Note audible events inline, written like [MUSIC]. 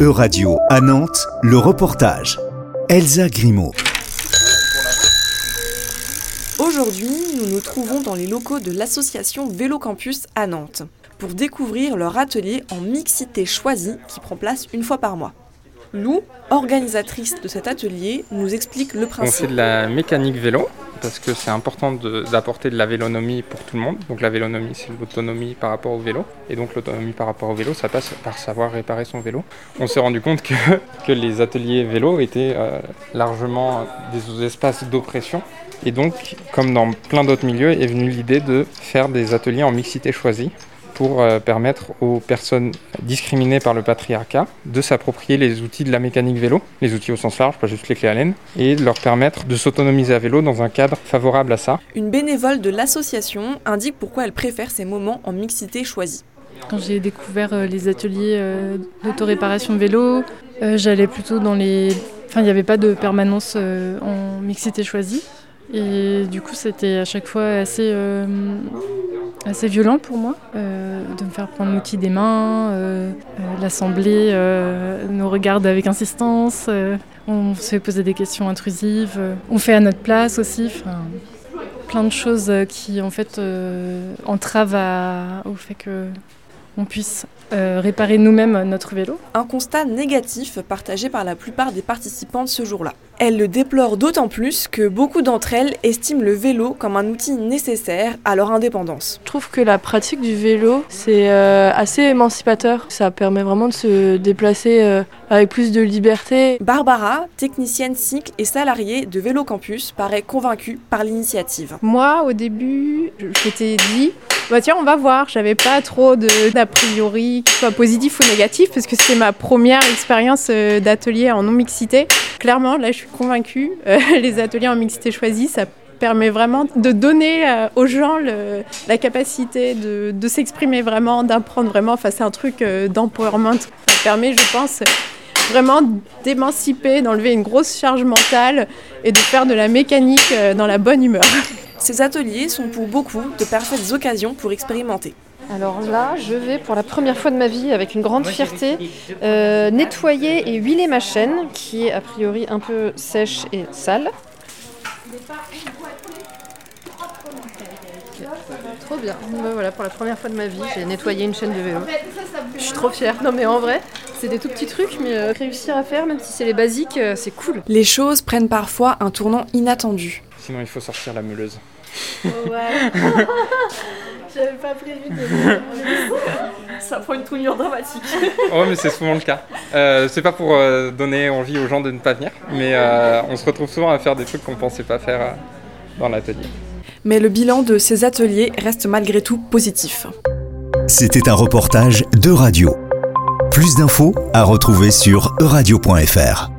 E-Radio à Nantes, le reportage. Elsa Grimaud. Aujourd'hui, nous nous trouvons dans les locaux de l'association Vélo Campus à Nantes pour découvrir leur atelier en mixité choisie qui prend place une fois par mois. Lou, organisatrice de cet atelier, nous explique le On principe. fait de la mécanique vélo parce que c'est important d'apporter de la vélonomie pour tout le monde. Donc la vélonomie, c'est l'autonomie par rapport au vélo. Et donc l'autonomie par rapport au vélo, ça passe par savoir réparer son vélo. On s'est rendu compte que, [LAUGHS] que les ateliers vélo étaient euh, largement des espaces d'oppression. Et donc, comme dans plein d'autres milieux, est venue l'idée de faire des ateliers en mixité choisie pour euh, permettre aux personnes discriminées par le patriarcat de s'approprier les outils de la mécanique vélo, les outils au sens large, pas juste les clés à laine, et de leur permettre de s'autonomiser à vélo dans un cadre favorable à ça. Une bénévole de l'association indique pourquoi elle préfère ces moments en mixité choisie. Quand j'ai découvert euh, les ateliers euh, d'autoréparation de vélo, j'allais plutôt dans les... Enfin, il n'y avait pas de permanence en mixité choisie. Et du coup, c'était à chaque fois assez, euh, assez violent pour moi euh, de me faire prendre l'outil des mains, euh, euh, l'assembler, euh, nous regarde avec insistance, on se fait poser des questions intrusives, on fait à notre place aussi. plein de choses qui en fait entravent au fait que on puisse réparer nous-mêmes notre vélo. Un constat négatif partagé par la plupart des participantes ce jour-là. Elle le déplore d'autant plus que beaucoup d'entre elles estiment le vélo comme un outil nécessaire à leur indépendance. Je trouve que la pratique du vélo, c'est euh, assez émancipateur. Ça permet vraiment de se déplacer euh, avec plus de liberté. Barbara, technicienne cycle et salariée de Vélo Campus, paraît convaincue par l'initiative. Moi, au début, je m'étais dit, bah tiens, on va voir. J'avais pas trop d'a priori, que ce soit positif ou négatif, parce que c'était ma première expérience euh, d'atelier en non-mixité. Clairement, là, je suis convaincue, euh, [LAUGHS] les ateliers en mixité choisie, ça permet vraiment de donner euh, aux gens la capacité de, s'exprimer vraiment, d'apprendre vraiment. Enfin, c'est un truc euh, d'empowerment. Ça permet, je pense, vraiment d'émanciper, d'enlever une grosse charge mentale et de faire de la mécanique dans la bonne humeur. Ces ateliers sont pour beaucoup de parfaites occasions pour expérimenter. Alors là, je vais pour la première fois de ma vie, avec une grande fierté, euh, nettoyer et huiler ma chaîne, qui est a priori un peu sèche et sale. Trop bien. Voilà, pour la première fois de ma vie, j'ai nettoyé une chaîne de vélo. Je suis trop fière. Non mais en vrai, c'est des tout petits trucs, mais euh, réussir à faire, même si c'est les basiques, euh, c'est cool. Les choses prennent parfois un tournant inattendu. Sinon, il faut sortir la meuleuse. Ouais. [LAUGHS] J'avais pas prévu de. Ça prend une tournure dramatique. Oh, mais c'est souvent le cas. Euh, c'est pas pour euh, donner envie aux gens de ne pas venir, mais euh, on se retrouve souvent à faire des trucs qu'on pensait pas faire euh, dans l'atelier. Mais le bilan de ces ateliers reste malgré tout positif. C'était un reportage de radio. Plus d'infos à retrouver sur euradio.fr.